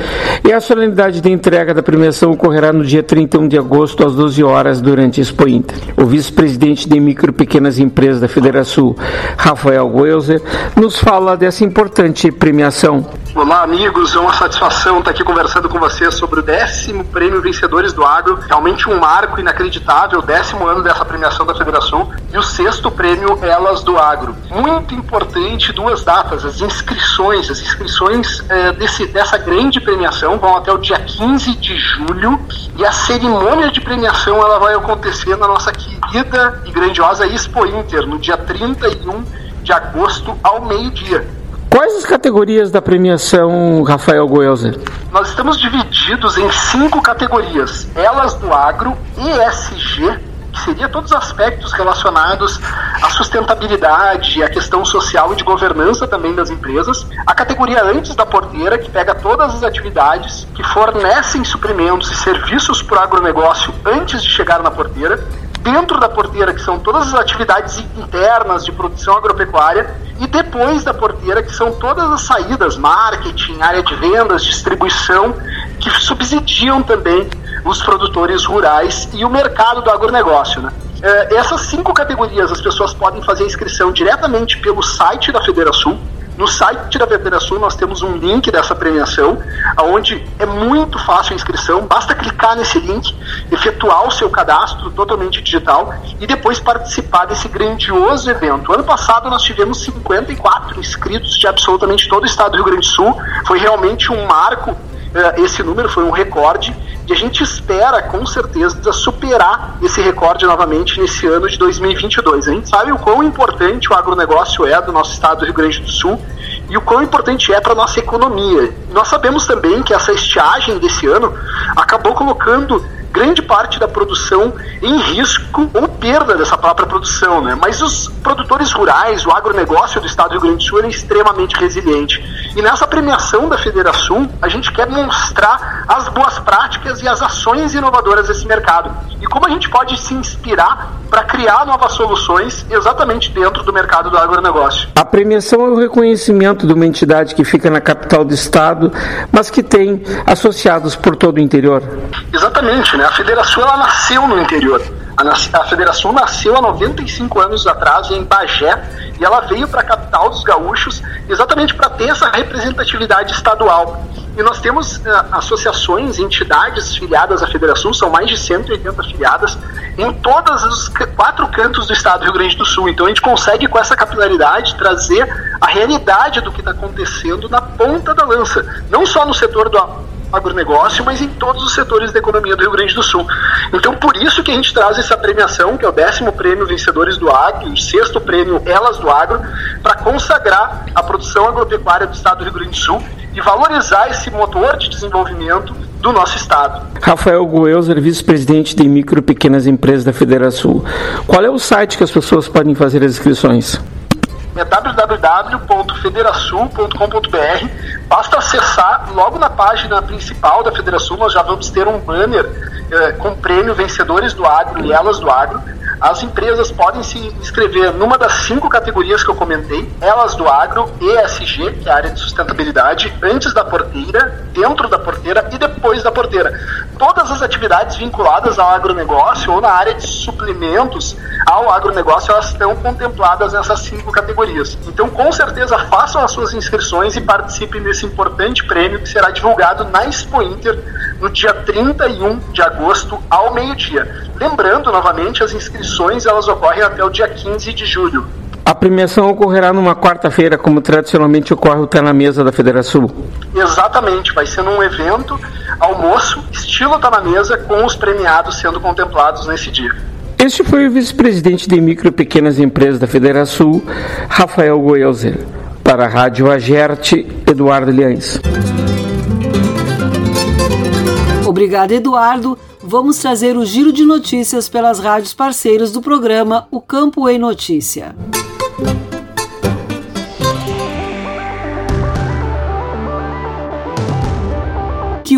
e a solenidade de entrega da premiação ocorrerá no dia 31 de agosto às 12 horas durante a Expo Inter. O vice-presidente de micro e pequenas empresas da Federação, Rafael Welser, nos fala dessa importante premiação. Olá, amigos. É uma satisfação estar aqui conversando com vocês sobre o décimo prêmio Vencedores do Agro. Realmente um marco inacreditável, o décimo ano dessa premiação da Federação e o sexto prêmio Elas do Agro. Muito importante, duas datas, as inscrições. As inscrições é, desse, dessa grande premiação vão até o dia 15 de julho e a cerimônia de premiação ela vai acontecer na nossa querida e grandiosa Expo Inter, no dia 31 de agosto ao meio-dia. Quais as categorias da premiação Rafael Goelzer? Nós estamos divididos em cinco categorias: Elas do Agro, ESG, seria todos os aspectos relacionados à sustentabilidade, à questão social e de governança também das empresas. A categoria antes da porteira, que pega todas as atividades que fornecem suprimentos e serviços para o agronegócio antes de chegar na porteira dentro da porteira, que são todas as atividades internas de produção agropecuária, e depois da porteira, que são todas as saídas, marketing, área de vendas, distribuição, que subsidiam também os produtores rurais e o mercado do agronegócio. Né? essas cinco categorias as pessoas podem fazer inscrição diretamente pelo site da Federação no site da Federação nós temos um link dessa premiação, onde é muito fácil a inscrição, basta clicar nesse link, efetuar o seu cadastro totalmente digital e depois participar desse grandioso evento. Ano passado nós tivemos 54 inscritos de absolutamente todo o estado do Rio Grande do Sul, foi realmente um marco esse número foi um recorde e a gente espera com certeza superar esse recorde novamente nesse ano de 2022. A gente sabe o quão importante o agronegócio é do nosso estado do Rio Grande do Sul e o quão importante é para a nossa economia. Nós sabemos também que essa estiagem desse ano acabou colocando grande parte da produção em risco ou perda dessa própria produção, né? Mas os produtores rurais, o agronegócio do estado do Rio Grande do Sul é extremamente resiliente. E nessa premiação da Federação, a gente quer mostrar as boas práticas e as ações inovadoras desse mercado. E como a gente pode se inspirar para criar novas soluções exatamente dentro do mercado do agronegócio. A premiação é o reconhecimento de uma entidade que fica na capital do estado, mas que tem associados por todo o interior. Exatamente, né? A federação ela nasceu no interior. A, federação nasceu há 95 anos atrás em Bagé e ela veio para a capital dos gaúchos exatamente para ter essa representatividade estadual. E nós temos uh, associações, entidades filiadas à federação, são mais de 180 filiadas, em todos os quatro cantos do estado do Rio Grande do Sul. Então a gente consegue, com essa capilaridade, trazer a realidade do que está acontecendo na ponta da lança, não só no setor do agronegócio, mas em todos os setores da economia do Rio Grande do Sul. Então, por isso que a gente traz essa premiação, que é o décimo prêmio Vencedores do Agro, o sexto prêmio Elas do Agro, para consagrar a produção agropecuária do estado do Rio Grande do Sul e valorizar esse motor de desenvolvimento do nosso estado. Rafael Goelzer, vice-presidente de micro e pequenas empresas da Federação. Qual é o site que as pessoas podem fazer as inscrições? É www.federasul.com.br. Basta acessar logo na página principal da Federação, nós já vamos ter um banner eh, com prêmio Vencedores do Agro e Elas do Agro. As empresas podem se inscrever numa das cinco categorias que eu comentei, elas do agro, ESG, que é a área de sustentabilidade, antes da porteira, dentro da porteira e depois da porteira. Todas as atividades vinculadas ao agronegócio ou na área de suplementos ao agronegócio, elas estão contempladas nessas cinco categorias. Então, com certeza, façam as suas inscrições e participem desse importante prêmio que será divulgado na Expo Inter no dia 31 de agosto ao meio-dia. Lembrando novamente, as inscrições elas ocorrem até o dia 15 de julho. A premiação ocorrerá numa quarta-feira, como tradicionalmente ocorre o Tá na Mesa da Federação? Exatamente, vai ser num evento, almoço, estilo Tá na Mesa, com os premiados sendo contemplados nesse dia. Este foi o vice-presidente de micro e pequenas empresas da Federação, Rafael Goelzer. Para a Rádio Agerte, Eduardo Liães. Obrigado, Eduardo. Vamos trazer o giro de notícias pelas rádios parceiras do programa O Campo em Notícia.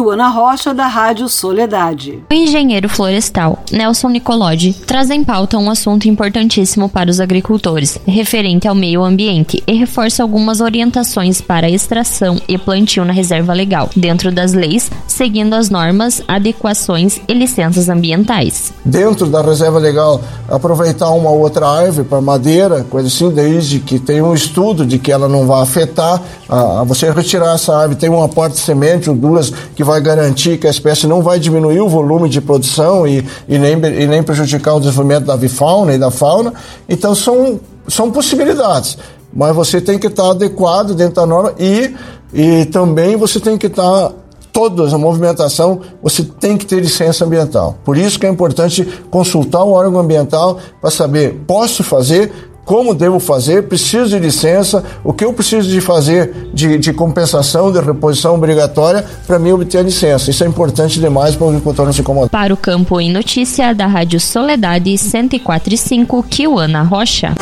Kiwana Rocha, da Rádio Soledade. O engenheiro florestal Nelson Nicolodi traz em pauta um assunto importantíssimo para os agricultores, referente ao meio ambiente, e reforça algumas orientações para extração e plantio na reserva legal, dentro das leis, seguindo as normas, adequações e licenças ambientais. Dentro da reserva legal, aproveitar uma outra árvore para madeira, coisa assim, desde que tenha um estudo de que ela não vai afetar, a, a você retirar essa árvore, tem uma porta de semente ou duas que vai garantir que a espécie não vai diminuir o volume de produção e, e, nem, e nem prejudicar o desenvolvimento da avifauna e da fauna. Então são, são possibilidades, mas você tem que estar adequado dentro da norma e, e também você tem que estar todas a movimentação, você tem que ter licença ambiental. Por isso que é importante consultar o órgão ambiental para saber, posso fazer, como devo fazer, preciso de licença, o que eu preciso de fazer de, de compensação, de reposição obrigatória para mim obter a licença. Isso é importante demais para o agricultor não se incomodar. Para o Campo em Notícia da Rádio Soledade 104.5, Kiwana Rocha.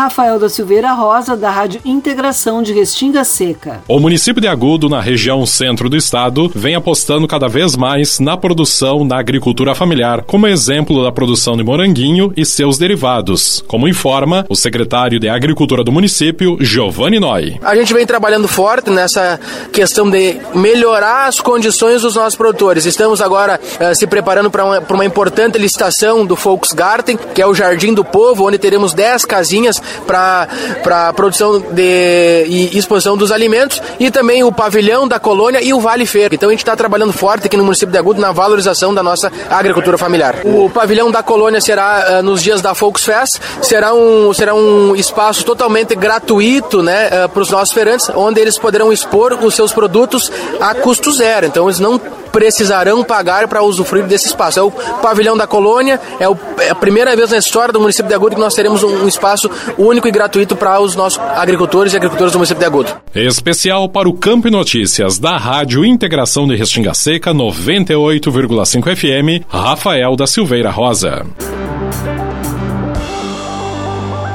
Rafael da Silveira Rosa, da Rádio Integração de Restinga Seca. O município de Agudo, na região centro do estado, vem apostando cada vez mais na produção na agricultura familiar, como exemplo da produção de moranguinho e seus derivados, como informa o secretário de Agricultura do município, Giovanni Noi. A gente vem trabalhando forte nessa questão de melhorar as condições dos nossos produtores. Estamos agora uh, se preparando para uma, uma importante licitação do Volksgarten, que é o Jardim do Povo, onde teremos 10 casinhas para a produção de, e exposição dos alimentos e também o pavilhão da colônia e o Vale Feira. Então a gente está trabalhando forte aqui no município de Agudo na valorização da nossa agricultura familiar. O pavilhão da colônia será uh, nos dias da Volksfest, será um, será um espaço totalmente gratuito né, uh, para os nossos feirantes, onde eles poderão expor os seus produtos a custo zero. Então eles não precisarão pagar para usufruir desse espaço. É o pavilhão da colônia, é, o, é, a primeira vez na história do município de Agudo que nós teremos um, um espaço único e gratuito para os nossos agricultores e agricultoras do município de Agudo. Especial para o Campo e Notícias da Rádio Integração de Restinga Seca 98,5 FM, Rafael da Silveira Rosa.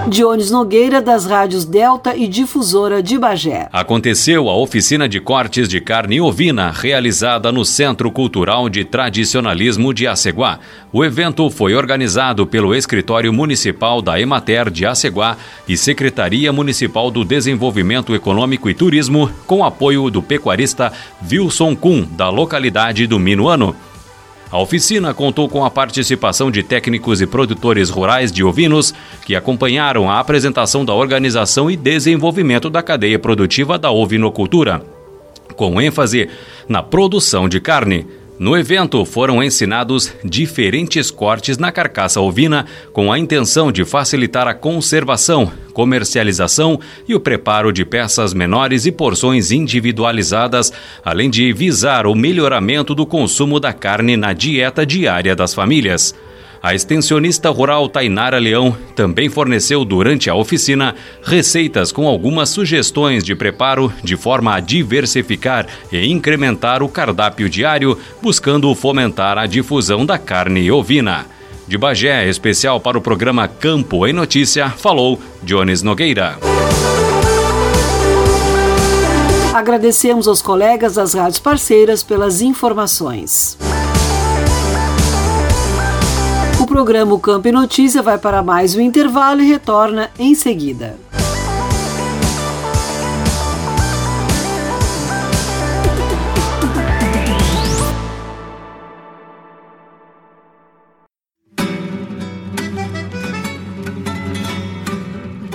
Dionis Nogueira, das rádios Delta e Difusora de Bagé. Aconteceu a oficina de cortes de carne ovina, realizada no Centro Cultural de Tradicionalismo de Aceguá. O evento foi organizado pelo Escritório Municipal da Emater de Aceguá e Secretaria Municipal do Desenvolvimento Econômico e Turismo, com apoio do pecuarista Wilson Kuhn, da localidade do Minuano. A oficina contou com a participação de técnicos e produtores rurais de ovinos que acompanharam a apresentação da organização e desenvolvimento da cadeia produtiva da ovinocultura, com ênfase na produção de carne. No evento foram ensinados diferentes cortes na carcaça ovina com a intenção de facilitar a conservação, comercialização e o preparo de peças menores e porções individualizadas, além de visar o melhoramento do consumo da carne na dieta diária das famílias. A extensionista rural Tainara Leão também forneceu durante a oficina receitas com algumas sugestões de preparo de forma a diversificar e incrementar o cardápio diário, buscando fomentar a difusão da carne ovina. De Bagé, especial para o programa Campo em Notícia, falou Jones Nogueira. Agradecemos aos colegas das rádios parceiras pelas informações. O programa Campo e Notícia vai para mais um intervalo e retorna em seguida.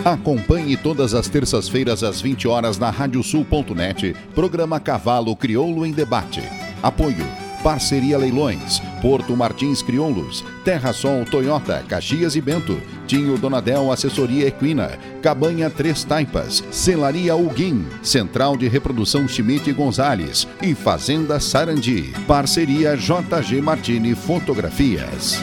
Acompanhe todas as terças-feiras às 20 horas na radiosul.net, programa Cavalo Crioulo em Debate. Apoio Parceria Leilões, Porto Martins Crioulos, Terra Sol Toyota, Caxias e Bento, Tinho Donadel Assessoria Equina, Cabanha Três Taipas, Celaria Uguim, Central de Reprodução Schmidt Gonzales e Fazenda Sarandi. Parceria JG Martini Fotografias.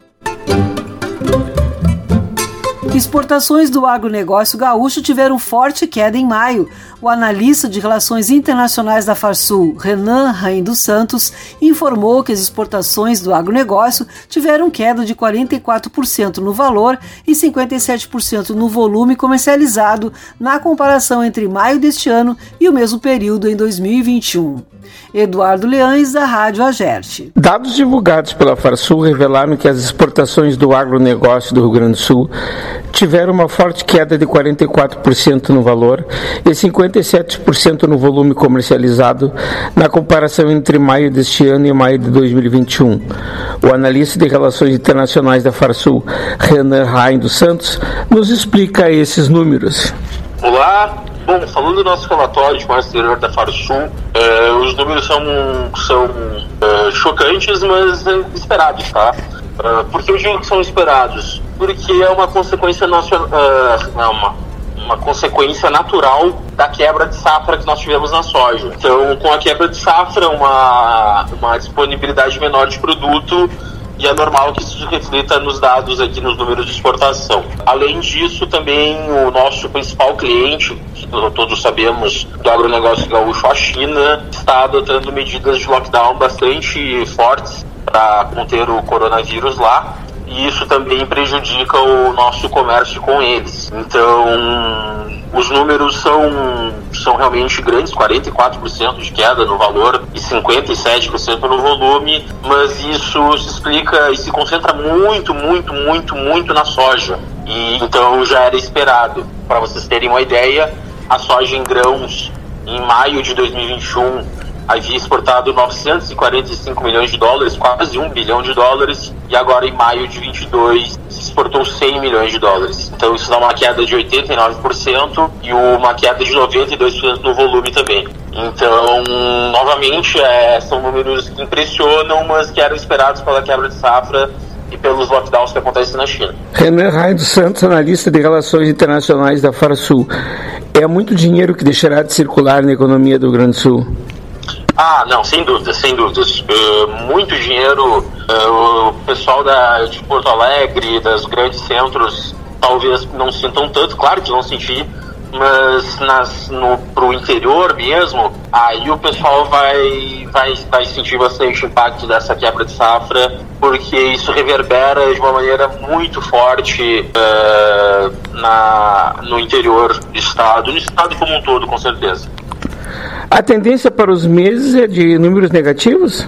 Exportações do agronegócio gaúcho tiveram forte queda em maio. O analista de relações internacionais da Farsul, Renan Rain dos Santos, informou que as exportações do agronegócio tiveram queda de 44% no valor e 57% no volume comercializado na comparação entre maio deste ano e o mesmo período em 2021. Eduardo Leães, da Rádio Agerte. Dados divulgados pela Farsul revelaram que as exportações do agronegócio do Rio Grande do Sul tiveram uma forte queda de 44% no valor e 57% no volume comercializado na comparação entre maio deste ano e maio de 2021. O analista de relações internacionais da Farsul, Renan Rain dos Santos, nos explica esses números. Olá, Bom, falando do nosso relatório de comércio exterior da Farsul, eh, os números são, são eh, chocantes, mas eh, esperados, tá? Uh, por que eu digo que são esperados? Porque é uma consequência nacional, uma, uma consequência natural da quebra de safra que nós tivemos na soja. Então, com a quebra de safra, uma, uma disponibilidade menor de produto e é normal que isso reflita nos dados aqui nos números de exportação. Além disso, também o nosso principal cliente, que todos sabemos, do agronegócio gaúcho, a China, está adotando medidas de lockdown bastante fortes para conter o coronavírus lá e isso também prejudica o nosso comércio com eles. Então, os números são, são realmente grandes, 44% de queda no valor e 57% no volume, mas isso se explica e se concentra muito, muito, muito, muito na soja. E então já era esperado. Para vocês terem uma ideia, a soja em grãos em maio de 2021 havia exportado 945 milhões de dólares, quase 1 bilhão de dólares, e agora em maio de 22 se exportou 100 milhões de dólares. Então isso dá uma queda de 89% e uma queda de 92% no volume também. Então, novamente, é, são números que impressionam, mas que eram esperados pela quebra de safra e pelos lockdowns que acontecem na China. Renan Raio dos Santos, analista de relações internacionais da Farsul. É muito dinheiro que deixará de circular na economia do Grande Sul? Ah, não, sem dúvidas, sem dúvidas. Uh, muito dinheiro. Uh, o pessoal da, de Porto Alegre, das grandes centros, talvez não sintam tanto, claro que vão sentir, mas nas, no, pro interior mesmo, aí o pessoal vai, vai, vai sentir bastante impacto dessa quebra de safra, porque isso reverbera de uma maneira muito forte uh, na, no interior do estado, no estado como um todo, com certeza. A tendência para os meses é de números negativos?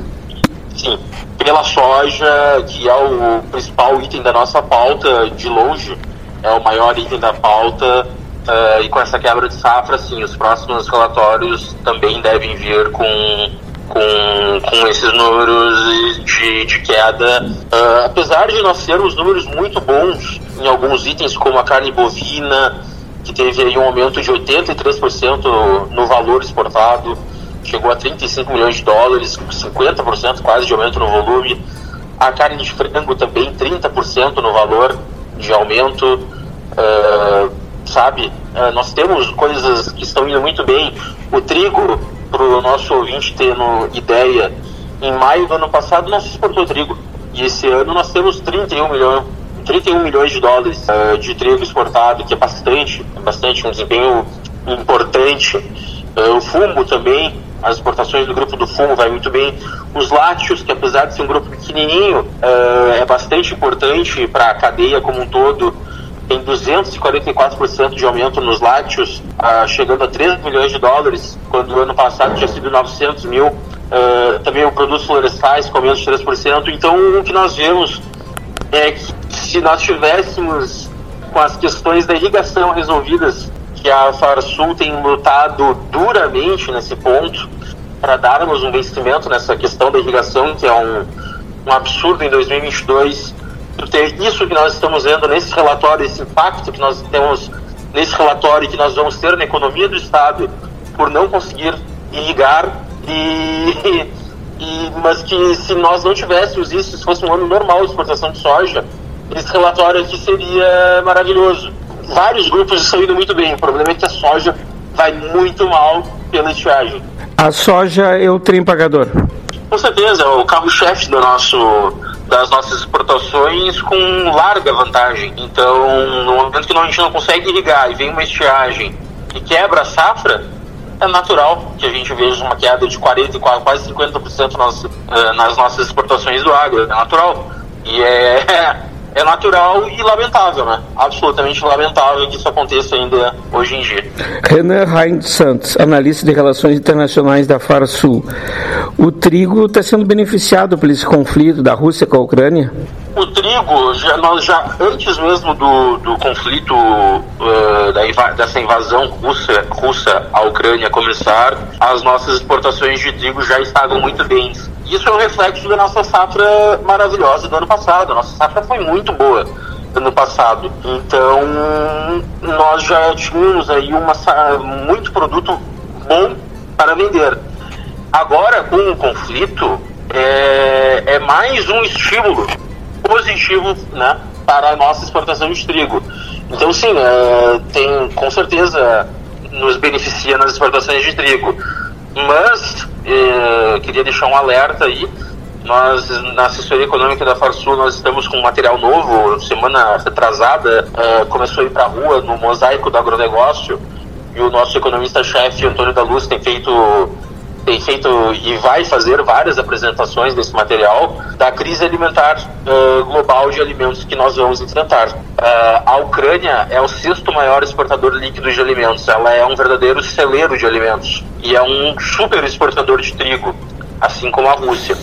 Sim. Pela soja, que é o principal item da nossa pauta, de longe, é o maior item da pauta, uh, e com essa quebra de safra, sim, os próximos relatórios também devem vir com, com, com esses números de, de queda. Uh, apesar de nós termos números muito bons em alguns itens, como a carne bovina, que teve aí um aumento de 83% no valor exportado, chegou a 35 milhões de dólares, 50% quase de aumento no volume. A carne de frango também 30% no valor de aumento. Uh, sabe? Uh, nós temos coisas que estão indo muito bem. O trigo, para o nosso ouvinte ter no ideia, em maio do ano passado nós exportou trigo. E esse ano nós temos 31 milhões, 31 milhões de dólares uh, de trigo exportado, que é bastante, é bastante um desempenho importante. Uh, o fumo também, as exportações do grupo do fumo vai muito bem. Os lácteos, que apesar de ser um grupo pequenininho, uh, é bastante importante para a cadeia como um todo. Tem 244% de aumento nos lácteos, uh, chegando a 3 milhões de dólares, quando o ano passado tinha sido 900 mil. Também o produtos florestais com menos de 3%. Então, o que nós vemos é que se nós tivéssemos com as questões da irrigação resolvidas que a Farsul tem lutado duramente nesse ponto para darmos um investimento nessa questão da irrigação, que é um, um absurdo em 2022. Ter isso que nós estamos vendo nesse relatório, esse impacto que nós temos nesse relatório que nós vamos ter na economia do Estado por não conseguir irrigar e, e mas que se nós não tivéssemos isso, se fosse um ano normal de exportação de soja, esse relatório aqui seria maravilhoso vários grupos estão indo muito bem. O problema é que a soja vai muito mal pela estiagem. A soja é o trem pagador. Com certeza, é o carro-chefe do nosso, das nossas exportações com larga vantagem. Então, no momento que a gente não consegue irrigar e vem uma estiagem e quebra a safra, é natural que a gente veja uma queda de 40, quase 50% nas, eh, nas nossas exportações do agro. É natural. E é, é natural e lamentável, né? Absolutamente lamentável que isso aconteça ainda hoje em dia. Renan Heinz Santos, analista de relações internacionais da Farsul. O trigo está sendo beneficiado por esse conflito da Rússia com a Ucrânia? O trigo, já, nós já antes mesmo do, do conflito, uh, da, dessa invasão russa, russa à Ucrânia começar, as nossas exportações de trigo já estavam muito bem isso é um reflexo da nossa safra maravilhosa do ano passado. A nossa safra foi muito boa ano passado. Então, nós já tínhamos aí uma, muito produto bom para vender. Agora, com o conflito, é, é mais um estímulo positivo né, para a nossa exportação de trigo. Então, sim, é, tem, com certeza nos beneficia nas exportações de trigo. Mas eh, queria deixar um alerta aí. Nós, na assessoria econômica da Farsul, nós estamos com material novo. Semana retrasada, eh, começou a ir para a rua no mosaico do agronegócio. E o nosso economista-chefe, Antônio da Luz, tem feito tem feito e vai fazer várias apresentações desse material da crise alimentar uh, global de alimentos que nós vamos enfrentar. Uh, a Ucrânia é o sexto maior exportador líquido de alimentos. Ela é um verdadeiro celeiro de alimentos e é um super exportador de trigo, assim como a Rússia.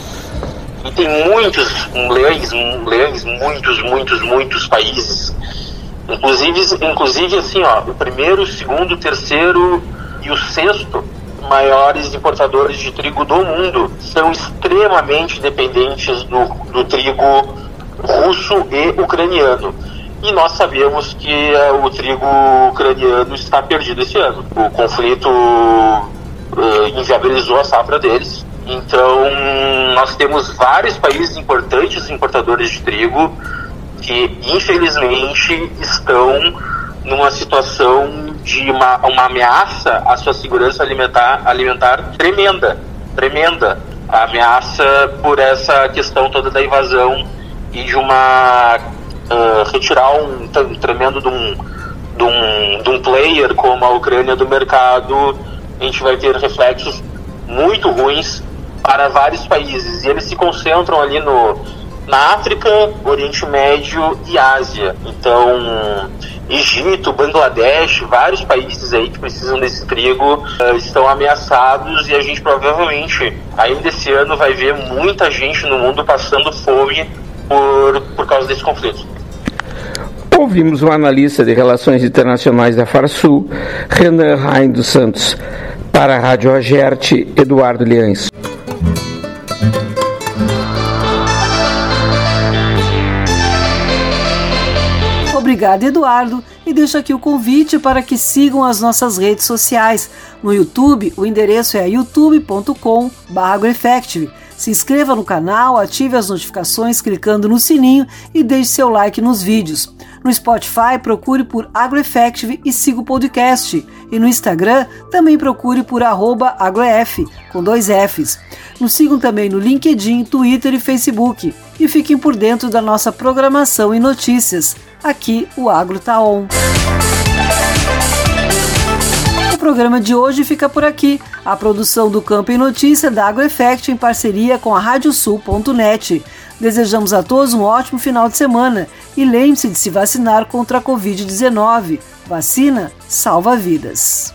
E tem muitos leões, leões, muitos, muitos, muitos países. Inclusive, inclusive assim, ó, o primeiro, o segundo, o terceiro e o sexto maiores importadores de trigo do mundo são extremamente dependentes do, do trigo russo e ucraniano. E nós sabemos que uh, o trigo ucraniano está perdido esse ano. O conflito uh, inviabilizou a safra deles. Então, nós temos vários países importantes importadores de trigo que, infelizmente, estão numa situação de uma, uma ameaça à sua segurança alimentar, alimentar tremenda, tremenda. A ameaça por essa questão toda da invasão e de uma uh, retirar um, um tremendo de um, de, um, de um player como a Ucrânia do mercado, a gente vai ter reflexos muito ruins para vários países. E eles se concentram ali no, na África, Oriente Médio e Ásia. Então, Egito, Bangladesh, vários países aí que precisam desse trigo uh, estão ameaçados e a gente provavelmente ainda esse ano vai ver muita gente no mundo passando fome por, por causa desse conflito. Ouvimos o analista de relações internacionais da Farsul, Renan Rain dos Santos, para a Rádio Agerte, Eduardo Liães. Obrigada, Eduardo, e deixo aqui o convite para que sigam as nossas redes sociais. No YouTube, o endereço é youtube.com.br Se inscreva no canal, ative as notificações clicando no sininho e deixe seu like nos vídeos. No Spotify, procure por AgroEffective e siga o podcast. E no Instagram, também procure por agroef, com dois Fs. Nos sigam também no LinkedIn, Twitter e Facebook. E fiquem por dentro da nossa programação e notícias. Aqui o Agro tá on. O programa de hoje fica por aqui. A produção do Campo em Notícia da AgroEffect em parceria com a Radiosul.net. Desejamos a todos um ótimo final de semana e lembre-se de se vacinar contra a Covid-19. Vacina salva vidas.